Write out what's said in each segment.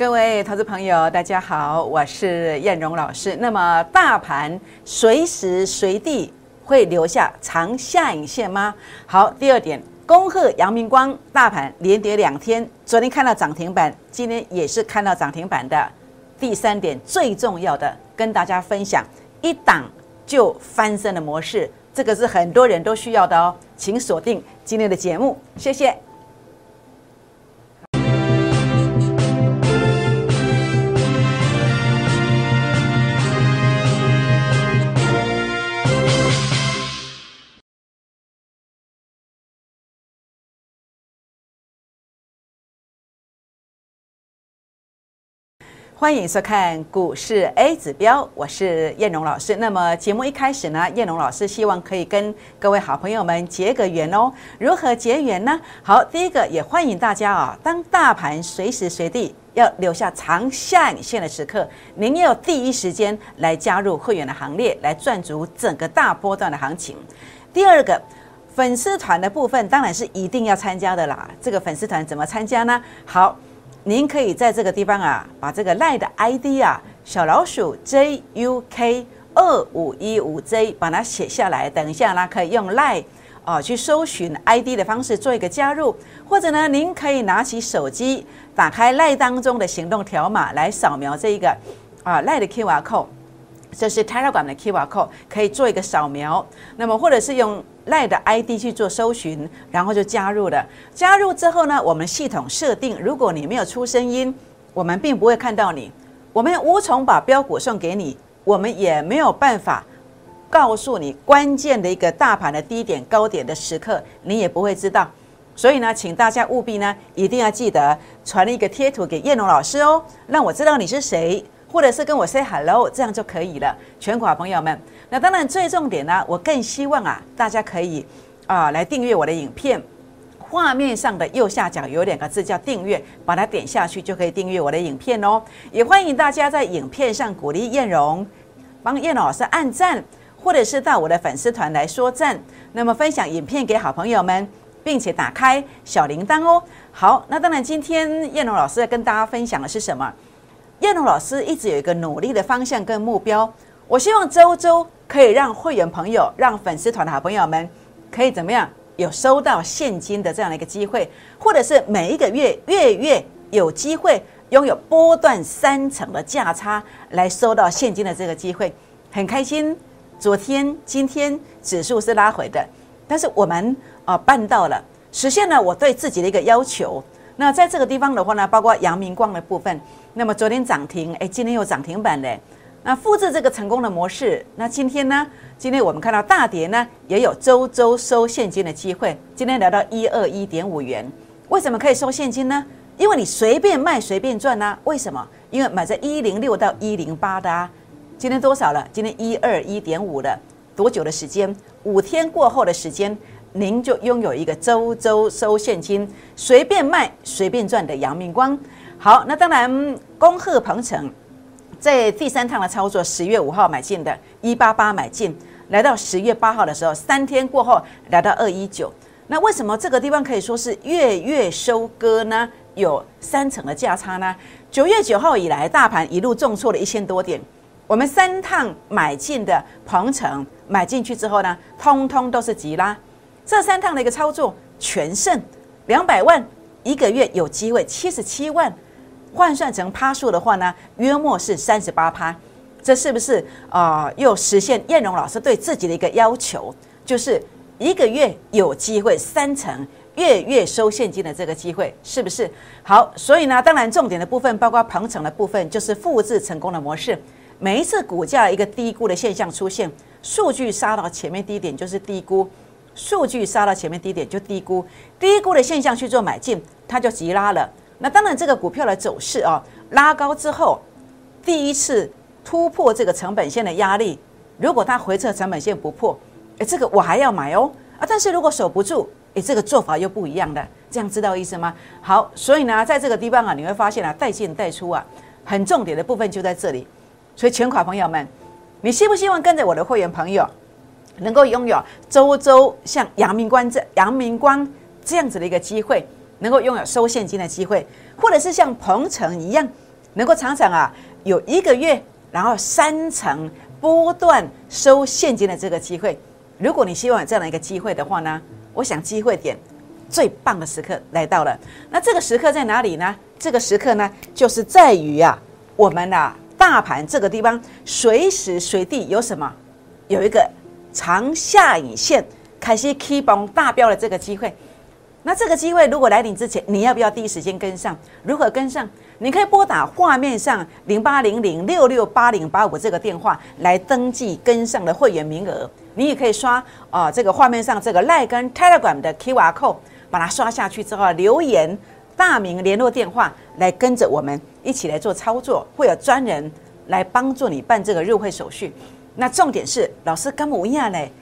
各位投资朋友，大家好，我是燕荣老师。那么，大盘随时随地会留下长下影线吗？好，第二点，恭贺阳明光大盘连跌两天，昨天看到涨停板，今天也是看到涨停板的。第三点，最重要的，跟大家分享一档就翻身的模式，这个是很多人都需要的哦，请锁定今天的节目，谢谢。欢迎收看股市 A 指标，我是燕荣老师。那么节目一开始呢，燕荣老师希望可以跟各位好朋友们结个缘哦。如何结缘呢？好，第一个也欢迎大家啊，当大盘随时随地要留下长下影线的时刻，您要第一时间来加入会员的行列，来赚足整个大波段的行情。第二个，粉丝团的部分当然是一定要参加的啦。这个粉丝团怎么参加呢？好。您可以在这个地方啊，把这个赖的 ID 啊，小老鼠 JUK 二五一五 J 把它写下来。等一下呢，可以用赖啊去搜寻 ID 的方式做一个加入，或者呢，您可以拿起手机，打开赖当中的行动条码来扫描这一个啊赖的 QR code。这是 Telegram 的 QR code，可以做一个扫描。那么，或者是用 Lie 的 ID 去做搜寻，然后就加入了。加入之后呢，我们系统设定，如果你没有出声音，我们并不会看到你。我们无从把标股送给你，我们也没有办法告诉你关键的一个大盘的低点、高点的时刻，你也不会知道。所以呢，请大家务必呢，一定要记得传一个贴图给叶龙老师哦，让我知道你是谁。或者是跟我 say hello，这样就可以了。全国朋友们，那当然最重点呢，我更希望啊，大家可以啊来订阅我的影片。画面上的右下角有两个字叫订阅，把它点下去就可以订阅我的影片哦。也欢迎大家在影片上鼓励燕荣，帮燕老师按赞，或者是到我的粉丝团来说赞。那么分享影片给好朋友们，并且打开小铃铛哦。好，那当然今天燕荣老师要跟大家分享的是什么？燕龙老师一直有一个努力的方向跟目标，我希望周周可以让会员朋友、让粉丝团的好朋友们可以怎么样有收到现金的这样的一个机会，或者是每一个月月月有机会拥有波段三成的价差来收到现金的这个机会，很开心。昨天、今天指数是拉回的，但是我们啊办到了，实现了我对自己的一个要求。那在这个地方的话呢，包括阳明光的部分。那么昨天涨停，哎，今天又涨停板嘞。那复制这个成功的模式，那今天呢？今天我们看到大跌呢，也有周周收现金的机会。今天来到一二一点五元，为什么可以收现金呢？因为你随便卖随便赚呐。为什么？因为买在一零六到一零八的啊。今天多少了？今天一二一点五了。多久的时间？五天过后的时间，您就拥有一个周周收现金、随便卖随便赚的阳明光。好，那当然，恭贺鹏程在第三趟的操作，十月五号买进的，一八八买进，来到十月八号的时候，三天过后来到二一九。那为什么这个地方可以说是月月收割呢？有三成的价差呢？九月九号以来，大盘一路重挫了一千多点，我们三趟买进的鹏程买进去之后呢，通通都是急拉，这三趟的一个操作全胜，两百万一个月有机会七十七万。换算成趴数的话呢，约莫是三十八趴，这是不是啊？又实现燕荣老师对自己的一个要求，就是一个月有机会三成，月月收现金的这个机会，是不是？好，所以呢，当然重点的部分，包括鹏程的部分，就是复制成功的模式。每一次股价一个低估的现象出现，数据杀到前面低点就是低估，数据杀到前面低点就低估，低估的现象去做买进，它就急拉了。那当然，这个股票的走势啊，拉高之后，第一次突破这个成本线的压力，如果它回撤成本线不破，诶，这个我还要买哦啊！但是如果守不住，诶，这个做法又不一样的，这样知道意思吗？好，所以呢，在这个地方啊，你会发现啊，带进带出啊，很重点的部分就在这里。所以，全款朋友们，你希不希望跟着我的会员朋友，能够拥有周周像阳明光这阳明光这样子的一个机会？能够拥有收现金的机会，或者是像鹏程一样能够常常啊有一个月，然后三成波段收现金的这个机会。如果你希望有这样的一个机会的话呢，我想机会点最棒的时刻来到了。那这个时刻在哪里呢？这个时刻呢，就是在于啊，我们啊大盘这个地方随时随地有什么，有一个长下影线开始 keep on 大标的这个机会。那这个机会如果来临之前，你要不要第一时间跟上？如何跟上？你可以拨打画面上零八零零六六八零八五这个电话来登记跟上的会员名额。你也可以刷啊，这个画面上这个赖跟 Telegram 的 QR code，把它刷下去之后留言大名、联络电话，来跟着我们一起来做操作，会有专人来帮助你办这个入会手续。那重点是，老师跟我一样嘞，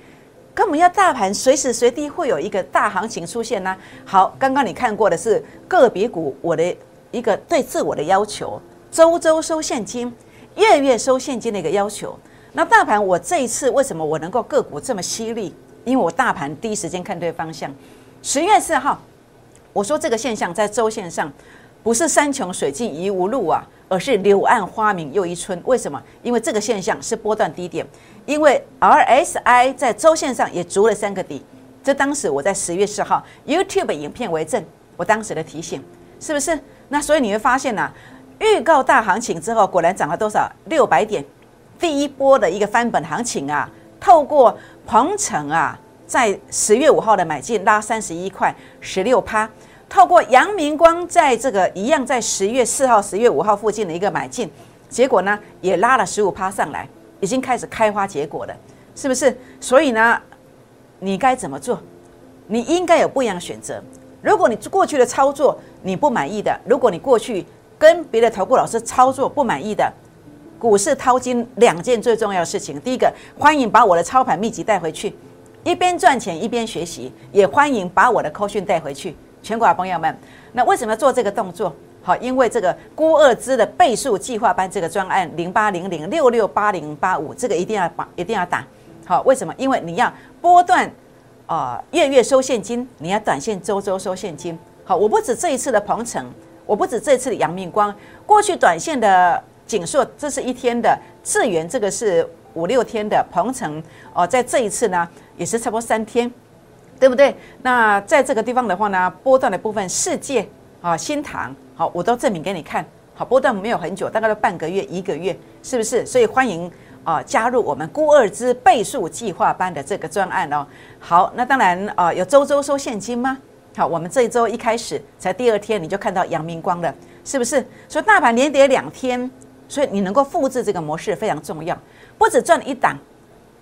可我们要大盘随时随地会有一个大行情出现呢。好，刚刚你看过的是个别股，我的。一个对自我的要求，周周收现金，月月收现金的一个要求。那大盘我这一次为什么我能够个股这么犀利？因为我大盘第一时间看对方向。十月四号，我说这个现象在周线上不是山穷水尽疑无路啊，而是柳暗花明又一村。为什么？因为这个现象是波段低点，因为 RSI 在周线上也足了三个底。这当时我在十月四号 YouTube 影片为证，我当时的提醒是不是？那所以你会发现呢，预告大行情之后，果然涨了多少？六百点，第一波的一个翻本行情啊，透过鹏程啊，在十月五号的买进拉三十一块十六趴，透过阳明光在这个一样在十月四号、十月五号附近的一个买进，结果呢也拉了十五趴上来，已经开始开花结果了，是不是？所以呢，你该怎么做？你应该有不一样的选择。如果你过去的操作你不满意的，如果你过去跟别的投顾老师操作不满意的，股市淘金两件最重要的事情，第一个，欢迎把我的操盘秘籍带回去，一边赚钱一边学习，也欢迎把我的扣讯带回去。全国的朋友们，那为什么要做这个动作？好，因为这个估二支的倍数计划班这个专案零八零零六六八零八五，这个一定要把一定要打。好，为什么？因为你要波段。啊，月月收现金，你要短线周周收现金。好，我不止这一次的鹏程，我不止这一次的阳明光，过去短线的锦硕，这是一天的智源，这个是五六天的鹏程。哦，在这一次呢，也是差不多三天，对不对？那在这个地方的话呢，波段的部分，世界啊，新塘，好，我都证明给你看。好，波段没有很久，大概都半个月、一个月，是不是？所以欢迎。啊，加入我们孤二之倍数计划班的这个专案哦。好，那当然啊，有周周收现金吗？好，我们这一周一开始才第二天，你就看到阳明光了，是不是？所以大盘连跌两天，所以你能够复制这个模式非常重要，不止赚一档，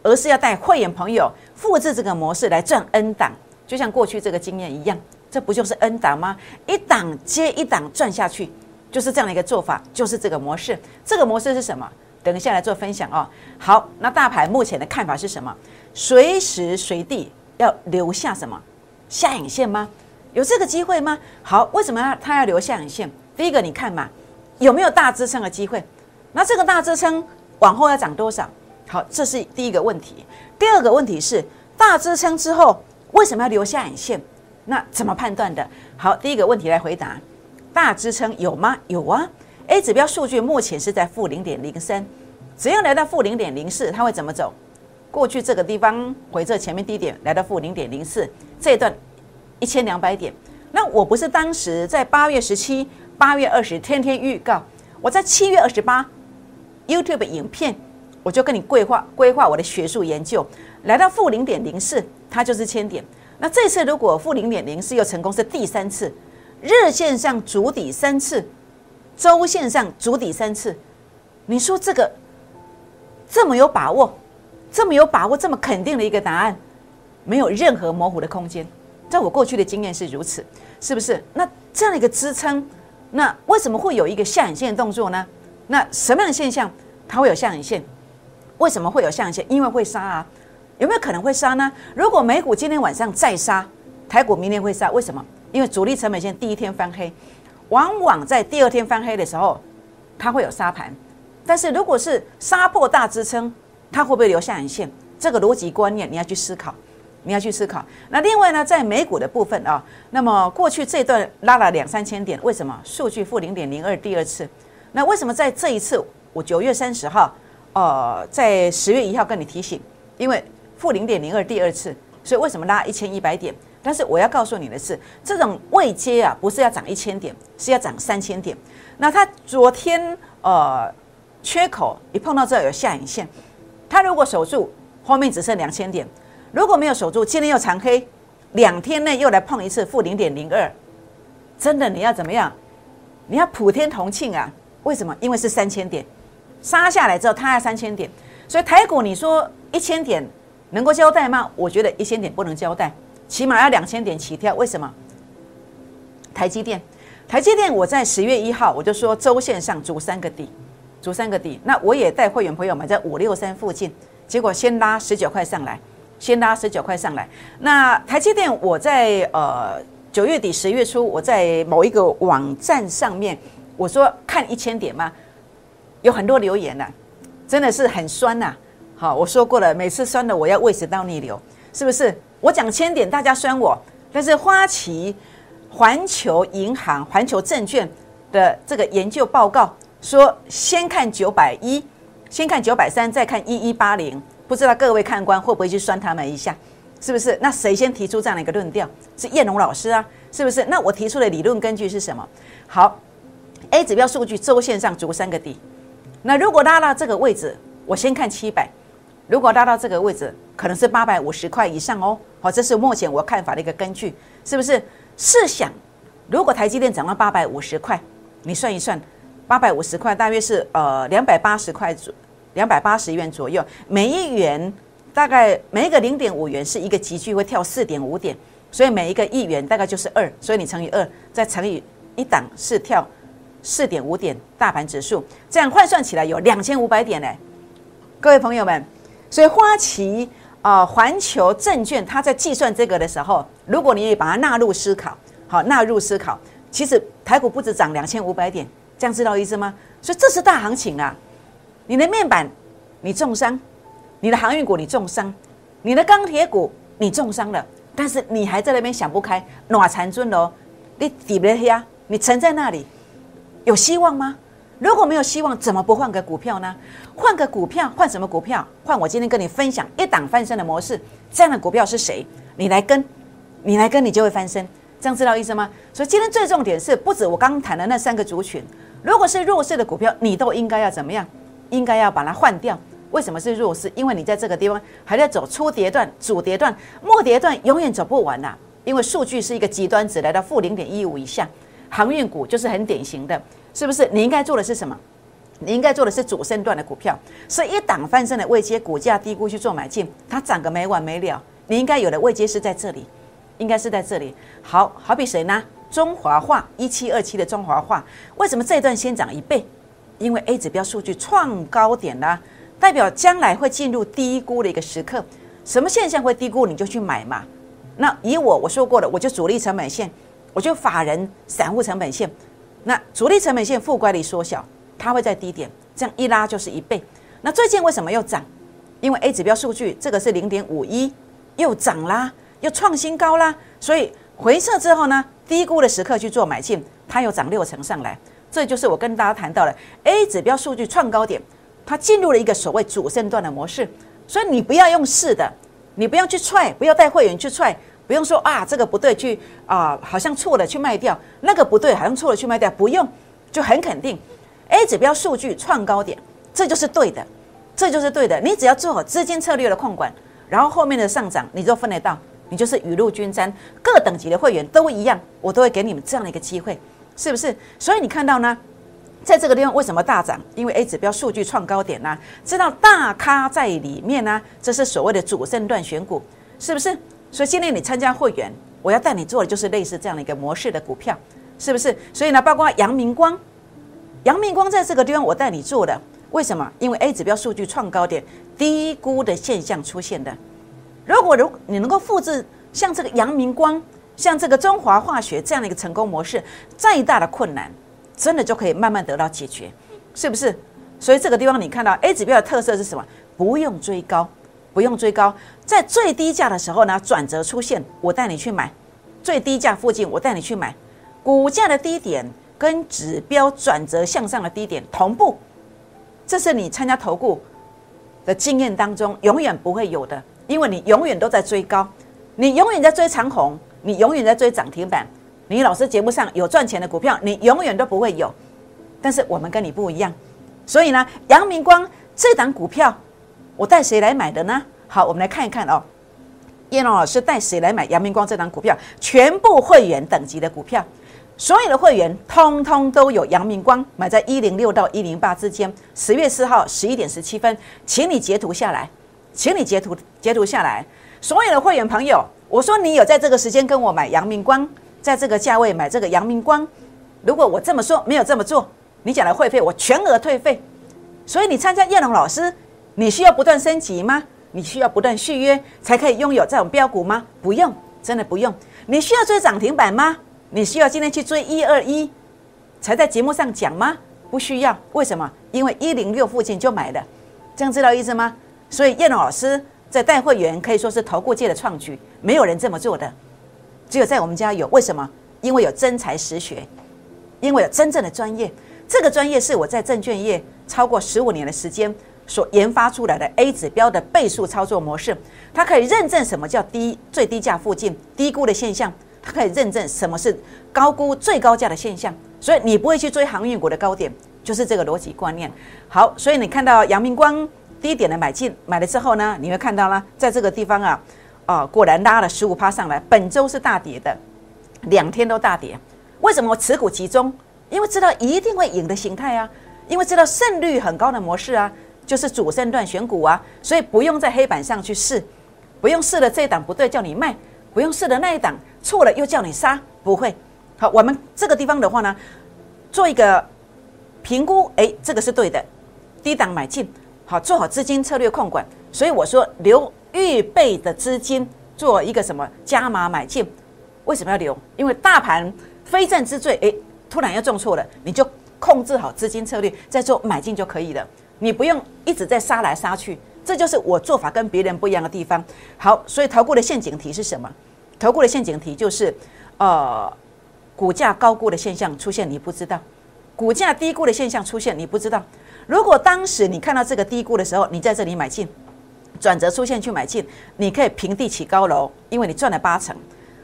而是要带会员朋友复制这个模式来赚 N 档，就像过去这个经验一样，这不就是 N 档吗？一档接一档赚下去，就是这样的一个做法，就是这个模式。这个模式是什么？等一下来做分享哦。好，那大盘目前的看法是什么？随时随地要留下什么下影线吗？有这个机会吗？好，为什么要它要留下影线？第一个，你看嘛，有没有大支撑的机会？那这个大支撑往后要涨多少？好，这是第一个问题。第二个问题是大支撑之后为什么要留下影线？那怎么判断的？好，第一个问题来回答：大支撑有吗？有啊。A 指标数据目前是在负零点零三，只要来到负零点零四，它会怎么走？过去这个地方回撤前面低点来到负零点零四，这一段一千两百点。那我不是当时在八月十七、八月二十天天预告，我在七月二十八 YouTube 影片我就跟你规划规划我的学术研究，来到负零点零四，它就是千点。那这次如果负零点零四又成功是第三次，日线上筑底三次。周线上筑底三次，你说这个这么有把握，这么有把握，这么肯定的一个答案，没有任何模糊的空间。在我过去的经验是如此，是不是？那这样的一个支撑，那为什么会有一个下影线的动作呢？那什么样的现象它会有下影线？为什么会有下影线？因为会杀啊，有没有可能会杀呢？如果美股今天晚上再杀，台股明天会杀，为什么？因为主力成本线第一天翻黑。往往在第二天翻黑的时候，它会有杀盘，但是如果是杀破大支撑，它会不会留下影线？这个逻辑观念你要去思考，你要去思考。那另外呢，在美股的部分啊，那么过去这段拉了两三千点，为什么？数据负零点零二第二次，那为什么在这一次我九月三十号，呃，在十月一号跟你提醒？因为负零点零二第二次，所以为什么拉一千一百点？但是我要告诉你的是，这种未接啊，不是要涨一千点，是要涨三千点。那它昨天呃缺口一碰到这有下影线，它如果守住，后面只剩两千点；如果没有守住，今天又长黑，两天内又来碰一次负零点零二，真的你要怎么样？你要普天同庆啊！为什么？因为是三千点杀下来之后，它要三千点，所以台股你说一千点能够交代吗？我觉得一千点不能交代。起码要两千点起跳，为什么？台积电，台积电，我在十月一号我就说周线上足三个底，足三个底。那我也带会员朋友买在五六三附近，结果先拉十九块上来，先拉十九块上来。那台积电，我在呃九月底十月初，我在某一个网站上面我说看一千点吗？有很多留言呐，真的是很酸呐。好，我说过了，每次酸的我要胃食道逆流，是不是？我讲千点，大家酸我，但是花旗、环球银行、环球证券的这个研究报告说，先看九百一，先看九百三，再看一一八零，不知道各位看官会不会去酸他们一下？是不是？那谁先提出这样的一个论调？是叶龙老师啊，是不是？那我提出的理论根据是什么？好，A 指标数据周线上足三个底，那如果拉到这个位置，我先看七百。如果拉到这个位置，可能是八百五十块以上哦。好，这是目前我看法的一个根据，是不是？试想，如果台积电涨到八百五十块，你算一算，八百五十块大约是呃两百八十块左，两百八十元左右。每一元大概每一个零点五元是一个集聚会跳四点五点，所以每一个亿元大概就是二，所以你乘以二，再乘以一档是跳四点五点大盘指数，这样换算起来有两千五百点呢。各位朋友们。所以花旗啊，环球证券，它在计算这个的时候，如果你也把它纳入思考，好纳入思考，其实台股不止涨两千五百点，这样知道意思吗？所以这是大行情啊！你的面板你重伤，你的航运股你重伤，你的钢铁股你重伤了，但是你还在那边想不开，暖残尊哦，你底不黑啊？你沉在那里，有希望吗？如果没有希望，怎么不换个股票呢？换个股票，换什么股票？换我今天跟你分享一档翻身的模式。这样的股票是谁？你来跟，你来跟，你就会翻身。这样知道意思吗？所以今天最重点是，不止我刚刚谈的那三个族群，如果是弱势的股票，你都应该要怎么样？应该要把它换掉。为什么是弱势？因为你在这个地方还在走初跌段、主跌段、末跌段，永远走不完呐。因为数据是一个极端值，来到负零点一五以下，航运股就是很典型的。是不是你应该做的是什么？你应该做的是主升段的股票，是一档翻身的位阶，股价低估去做买进，它涨个没完没了。你应该有的位阶是在这里，应该是在这里。好好比谁呢？中华化一七二七的中华化，为什么这一段先涨一倍？因为 A 指标数据创高点啦，代表将来会进入低估的一个时刻。什么现象会低估，你就去买嘛。那以我我说过了，我就主力成本线，我就法人散户成本线。那主力成本线负乖离缩小，它会在低点，这样一拉就是一倍。那最近为什么又涨？因为 A 指标数据这个是零点五一，又涨啦，又创新高啦。所以回撤之后呢，低估的时刻去做买进，它又涨六成上来。这就是我跟大家谈到的 A 指标数据创高点，它进入了一个所谓主升段的模式。所以你不要用试的，你不要去踹，不要带会员去踹。不用说啊，这个不对，去啊，好像错了去卖掉；那个不对，好像错了去卖掉。不用，就很肯定，A 指标数据创高点，这就是对的，这就是对的。你只要做好资金策略的控管，然后后面的上涨你就分得到，你就是雨露均沾。各等级的会员都一样，我都会给你们这样的一个机会，是不是？所以你看到呢，在这个地方为什么大涨？因为 A 指标数据创高点呢，知道大咖在里面呢，这是所谓的主升段选股，是不是？所以今天你参加会员，我要带你做的就是类似这样的一个模式的股票，是不是？所以呢，包括阳明光，阳明光在这个地方我带你做的，为什么？因为 A 指标数据创高点，低估的现象出现的。如果如你能够复制像这个阳明光，像这个中华化学这样的一个成功模式，再大的困难，真的就可以慢慢得到解决，是不是？所以这个地方你看到 A 指标的特色是什么？不用追高。不用追高，在最低价的时候呢，转折出现，我带你去买；最低价附近，我带你去买。股价的低点跟指标转折向上的低点同步，这是你参加投顾的经验当中永远不会有的，因为你永远都在追高，你永远在追长红，你永远在追涨停板。你老师节目上有赚钱的股票，你永远都不会有。但是我们跟你不一样，所以呢，阳明光这档股票，我带谁来买的呢？好，我们来看一看哦。叶龙老师带谁来买阳明光这档股票？全部会员等级的股票，所有的会员通通都有阳明光买在一零六到一零八之间。十月四号十一点十七分，请你截图下来，请你截图截图下来。所有的会员朋友，我说你有在这个时间跟我买阳明光，在这个价位买这个阳明光，如果我这么说没有这么做，你讲的会费我全额退费。所以你参加叶龙老师，你需要不断升级吗？你需要不断续约才可以拥有这种标股吗？不用，真的不用。你需要追涨停板吗？你需要今天去追一二一才在节目上讲吗？不需要。为什么？因为一零六附近就买了，这样知道意思吗？所以叶老师在带会员可以说是投顾界的创举，没有人这么做的，只有在我们家有。为什么？因为有真才实学，因为有真正的专业。这个专业是我在证券业超过十五年的时间。所研发出来的 A 指标的倍数操作模式，它可以认证什么叫低最低价附近低估的现象，它可以认证什么是高估最高价的现象。所以你不会去追航运股的高点，就是这个逻辑观念。好，所以你看到阳明光低点的买进买了之后呢，你会看到呢，在这个地方啊，啊，果然拉了十五趴上来。本周是大跌的，两天都大跌。为什么我持股集中？因为知道一定会赢的形态啊，因为知道胜率很高的模式啊。就是主升段选股啊，所以不用在黑板上去试，不用试了这一档不对叫你卖，不用试的那一档错了又叫你杀，不会。好，我们这个地方的话呢，做一个评估，哎，这个是对的，低档买进，好，做好资金策略控管。所以我说留预备的资金做一个什么加码买进，为什么要留？因为大盘非战之罪，哎，突然又重错了，你就控制好资金策略，再做买进就可以了。你不用一直在杀来杀去，这就是我做法跟别人不一样的地方。好，所以投顾的陷阱题是什么？投顾的陷阱题就是，呃，股价高估的现象出现，你不知道；股价低估的现象出现，你不知道。如果当时你看到这个低估的时候，你在这里买进，转折出现去买进，你可以平地起高楼，因为你赚了八成。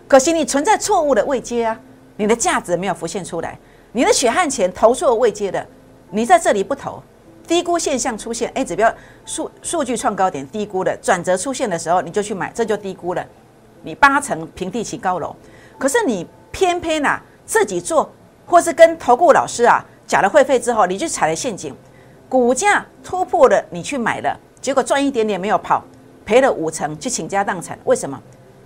可惜你存在错误的位阶啊，你的价值没有浮现出来，你的血汗钱投错位阶的，你在这里不投。低估现象出现哎指标数数据创高点低估了转折出现的时候，你就去买，这就低估了。你八成平地起高楼，可是你偏偏啊自己做，或是跟投顾老师啊缴了会费之后，你去踩了陷阱，股价突破了，你去买了，结果赚一点点没有跑，赔了五成，去倾家荡产。为什么？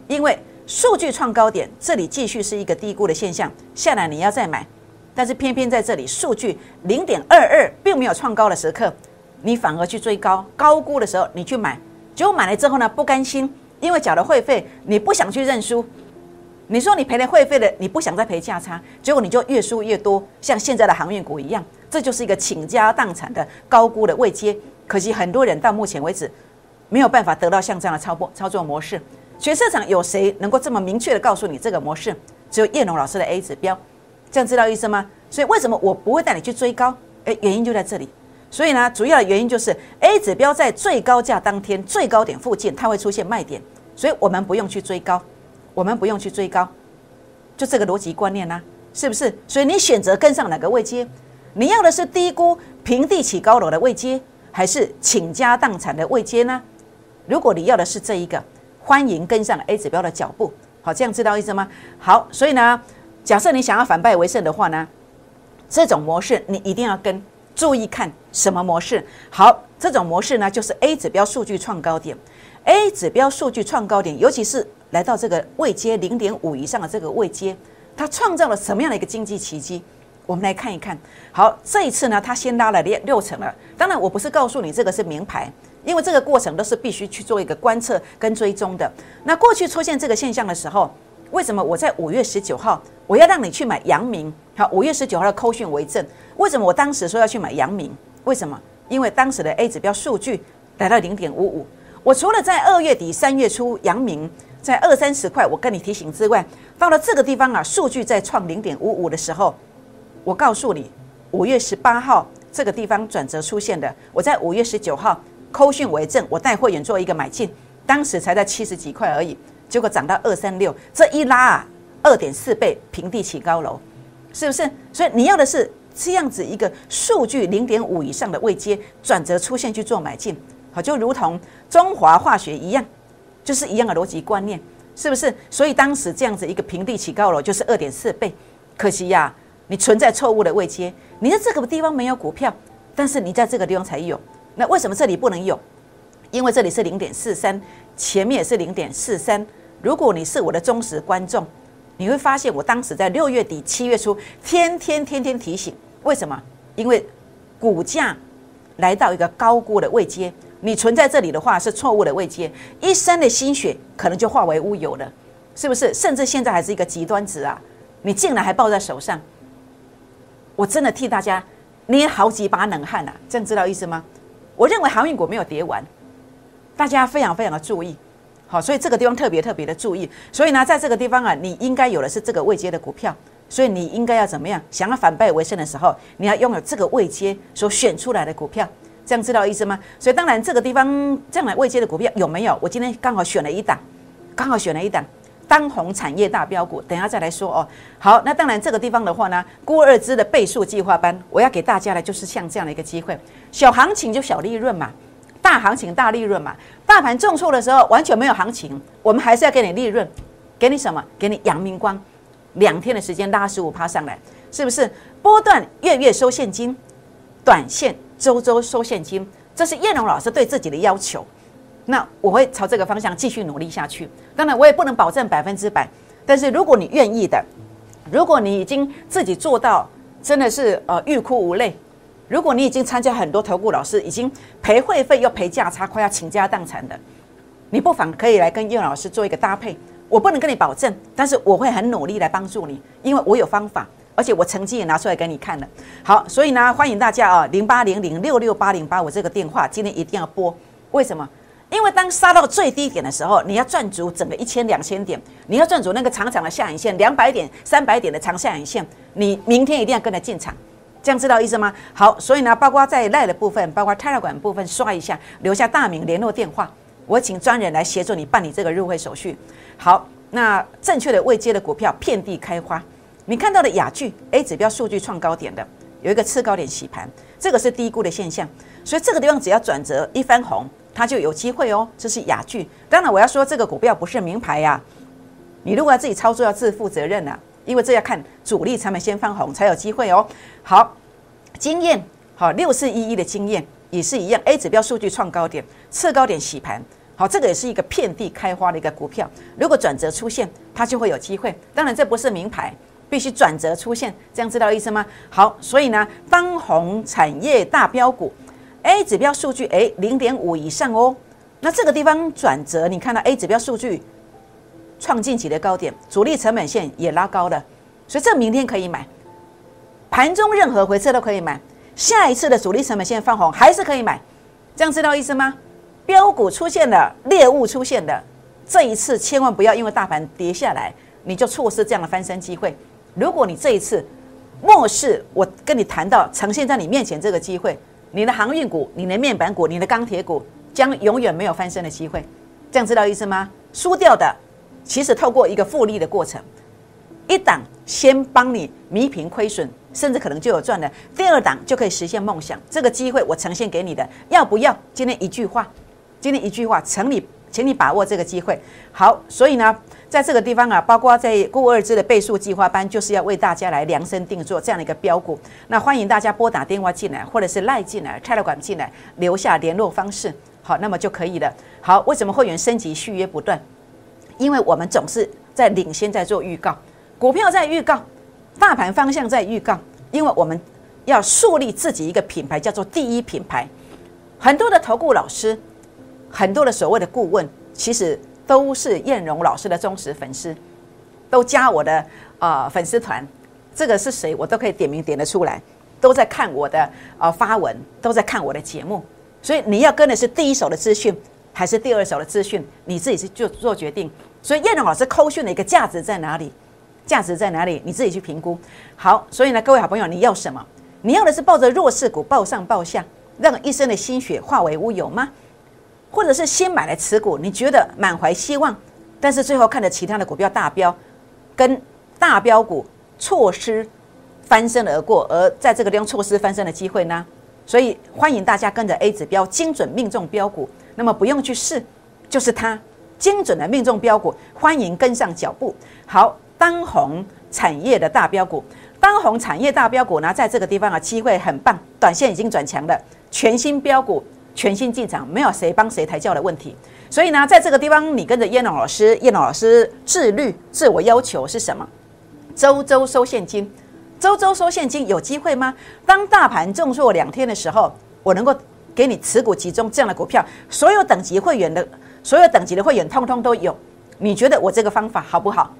因为数据创高点，这里继续是一个低估的现象，下来你要再买。但是偏偏在这里，数据零点二二并没有创高的时刻，你反而去追高，高估的时候你去买，结果买了之后呢不甘心，因为缴了会费，你不想去认输，你说你赔了会费了，你不想再赔价差，结果你就越输越多，像现在的航运股一样，这就是一个倾家荡产的高估的未接。可惜很多人到目前为止没有办法得到像这样的操作操作模式。全市场有谁能够这么明确的告诉你这个模式？只有叶龙老师的 A 指标。这样知道意思吗？所以为什么我不会带你去追高？诶，原因就在这里。所以呢，主要的原因就是 A 指标在最高价当天最高点附近，它会出现卖点，所以我们不用去追高，我们不用去追高，就这个逻辑观念呢，是不是？所以你选择跟上哪个位阶？你要的是低估平地起高楼的位阶，还是倾家荡产的位阶呢？如果你要的是这一个，欢迎跟上 A 指标的脚步。好，这样知道意思吗？好，所以呢。假设你想要反败为胜的话呢，这种模式你一定要跟注意看什么模式？好，这种模式呢就是 A 指标数据创高点，A 指标数据创高点，尤其是来到这个位阶零点五以上的这个位阶，它创造了什么样的一个经济奇迹？我们来看一看。好，这一次呢，它先拉了六六成了。当然，我不是告诉你这个是名牌，因为这个过程都是必须去做一个观测跟追踪的。那过去出现这个现象的时候。为什么我在五月十九号我要让你去买阳明？好，五月十九号的扣讯为证。为什么我当时说要去买阳明？为什么？因为当时的 A 指标数据来到零点五五。我除了在二月底三月初阳明在二三十块，我跟你提醒之外，到了这个地方啊，数据在创零点五五的时候，我告诉你，五月十八号这个地方转折出现的，我在五月十九号扣讯为证，我带会员做一个买进，当时才在七十几块而已，结果涨到二三六，这一拉啊，二点四倍，平地起高楼，是不是？所以你要的是这样子一个数据零点五以上的位阶转折出现去做买进，好，就如同中华化学一样，就是一样的逻辑观念。是不是？所以当时这样子一个平地起高楼就是二点四倍，可惜呀，你存在错误的位阶，你在这个地方没有股票，但是你在这个地方才有。那为什么这里不能有？因为这里是零点四三，前面也是零点四三。如果你是我的忠实观众，你会发现我当时在六月底七月初，天天天天提醒，为什么？因为股价来到一个高估的位阶。你存在这里的话是错误的位阶，一生的心血可能就化为乌有了，是不是？甚至现在还是一个极端值啊！你竟然还抱在手上，我真的替大家捏好几把冷汗啊！这样知道意思吗？我认为航运股没有跌完，大家非常非常的注意，好，所以这个地方特别特别的注意。所以呢，在这个地方啊，你应该有的是这个未接的股票，所以你应该要怎么样？想要反败为胜的时候，你要拥有这个未接所选出来的股票。这样知道意思吗？所以当然这个地方这样来未接的股票有没有？我今天刚好选了一档，刚好选了一档当红产业大标股，等下再来说哦。好，那当然这个地方的话呢，郭二支的倍数计划班，我要给大家的就是像这样的一个机会，小行情就小利润嘛，大行情大利润嘛。大盘重挫的时候完全没有行情，我们还是要给你利润，给你什么？给你阳明光，两天的时间拉十五趴上来，是不是？波段月月收现金，短线。周周收现金，这是叶龙老师对自己的要求。那我会朝这个方向继续努力下去。当然，我也不能保证百分之百，但是如果你愿意的，如果你已经自己做到，真的是呃欲哭无泪。如果你已经参加很多投顾老师，已经赔会费又赔价差，快要倾家荡产的，你不妨可以来跟叶老师做一个搭配。我不能跟你保证，但是我会很努力来帮助你，因为我有方法。而且我成绩也拿出来给你看了，好，所以呢，欢迎大家啊，零八零零六六八零八五这个电话，今天一定要拨。为什么？因为当杀到最低点的时候，你要赚足整个一千两千点，你要赚足那个长长的下影线，两百点、三百点的长下影线，你明天一定要跟着进场，这样知道意思吗？好，所以呢，包括在赖的部分，包括泰勒管部分，刷一下，留下大名、联络电话，我请专人来协助你办理这个入会手续。好，那正确的未接的股票遍地开花。你看到的雅聚 A 指标数据创高点的，有一个次高点洗盘，这个是低估的现象，所以这个地方只要转折一翻红，它就有机会哦。这是雅聚，当然我要说这个股票不是名牌呀，你如果要自己操作要自负责任呐，因为这要看主力才能先翻红才有机会哦。好，经验好六四一一的经验也是一样，A 指标数据创高点，次高点洗盘，好，这个也是一个遍地开花的一个股票，如果转折出现，它就会有机会。当然这不是名牌。必须转折出现，这样知道意思吗？好，所以呢，当红产业大标股，A 指标数据诶零点五以上哦。那这个地方转折，你看到 A 指标数据创近期的高点，主力成本线也拉高了，所以这明天可以买，盘中任何回撤都可以买。下一次的主力成本线放红还是可以买，这样知道意思吗？标股出现了，猎物出现的，这一次千万不要因为大盘跌下来，你就错失这样的翻身机会。如果你这一次漠视我跟你谈到呈现在你面前这个机会，你的航运股、你的面板股、你的钢铁股将永远没有翻身的机会，这样知道意思吗？输掉的其实透过一个复利的过程，一档先帮你弥平亏损，甚至可能就有赚的；第二档就可以实现梦想。这个机会我呈现给你的，要不要？今天一句话，今天一句话，请你，请你把握这个机会。好，所以呢。在这个地方啊，包括在固二支的倍数计划班，就是要为大家来量身定做这样的一个标股。那欢迎大家拨打电话进来，或者是赖进来、拆了管进来，留下联络方式，好，那么就可以了。好，为什么会员升级续约不断？因为我们总是在领先，在做预告，股票在预告，大盘方向在预告，因为我们要树立自己一个品牌，叫做第一品牌。很多的投顾老师，很多的所谓的顾问，其实。都是燕荣老师的忠实粉丝，都加我的啊粉丝团。这个是谁，我都可以点名点得出来。都在看我的啊发文，都在看我的节目。所以你要跟的是第一手的资讯，还是第二手的资讯，你自己去做做决定。所以燕龙老师扣讯的一个价值在哪里？价值在哪里？你自己去评估。好，所以呢，各位好朋友，你要什么？你要的是抱着弱势股抱上抱下，让一生的心血化为乌有吗？或者是先买来持股，你觉得满怀希望，但是最后看着其他的股票大标，跟大标股错失翻身而过，而在这个地方错失翻身的机会呢？所以欢迎大家跟着 A 指标精准命中标股，那么不用去试，就是它精准的命中标股，欢迎跟上脚步。好，当红产业的大标股，当红产业大标股呢，在这个地方啊，机会很棒，短线已经转强了，全新标股，全新进场，没有谁帮谁抬轿的问题。所以呢，在这个地方，你跟着燕老师，燕老师自律自我要求是什么？周周收现金。周周收现金有机会吗？当大盘重挫两天的时候，我能够给你持股集中这样的股票，所有等级会员的，所有等级的会员通通都有。你觉得我这个方法好不好？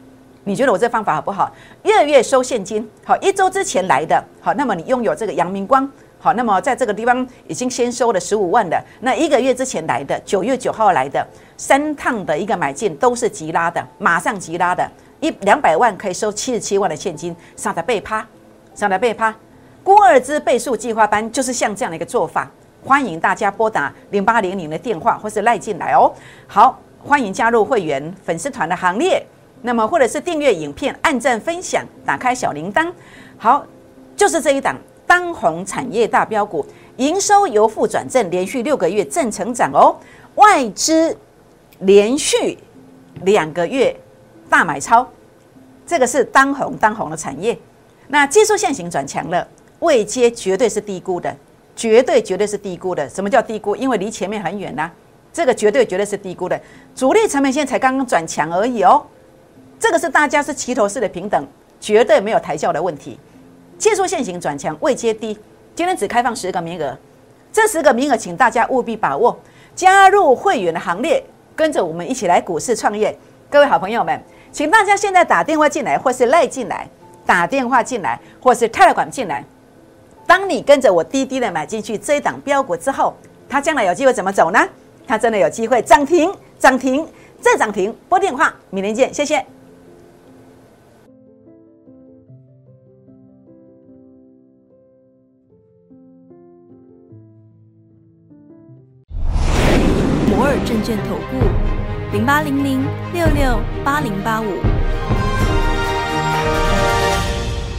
你觉得我这个方法好不好？月月收现金，好，一周之前来的，好，那么你拥有这个阳明光，好，那么在这个地方已经先收了十五万的，那一个月之前来的，九月九号来的，三趟的一个买进都是急拉的，马上急拉的。一两百万可以收七十七万的现金，上台被趴，上台被趴，孤二之倍数计划班就是像这样的一个做法，欢迎大家拨打零八零零的电话或是赖进来哦。好，欢迎加入会员粉丝团的行列，那么或者是订阅影片、按赞、分享、打开小铃铛。好，就是这一档当红产业大标股，营收由负转正，连续六个月正成长哦，外资连续两个月。大买超，这个是当红当红的产业。那技术线型转强了，未接绝对是低估的，绝对绝对是低估的。什么叫低估？因为离前面很远呐，这个绝对绝对是低估的。主力成本线才刚刚转强而已哦，这个是大家是齐头式的平等，绝对没有抬轿的问题。技术线型转强，未接低，今天只开放十个名额，这十个名额请大家务必把握，加入会员的行列，跟着我们一起来股市创业。各位好朋友们。请大家现在打电话进来，或是赖进来，打电话进来，或是泰管进来。当你跟着我滴滴的买进去这一档标股之后，它将来有机会怎么走呢？它真的有机会涨停，涨停再涨停。拨电话，明天见，谢谢。摩尔证券投顾。零八零零六六八零八五。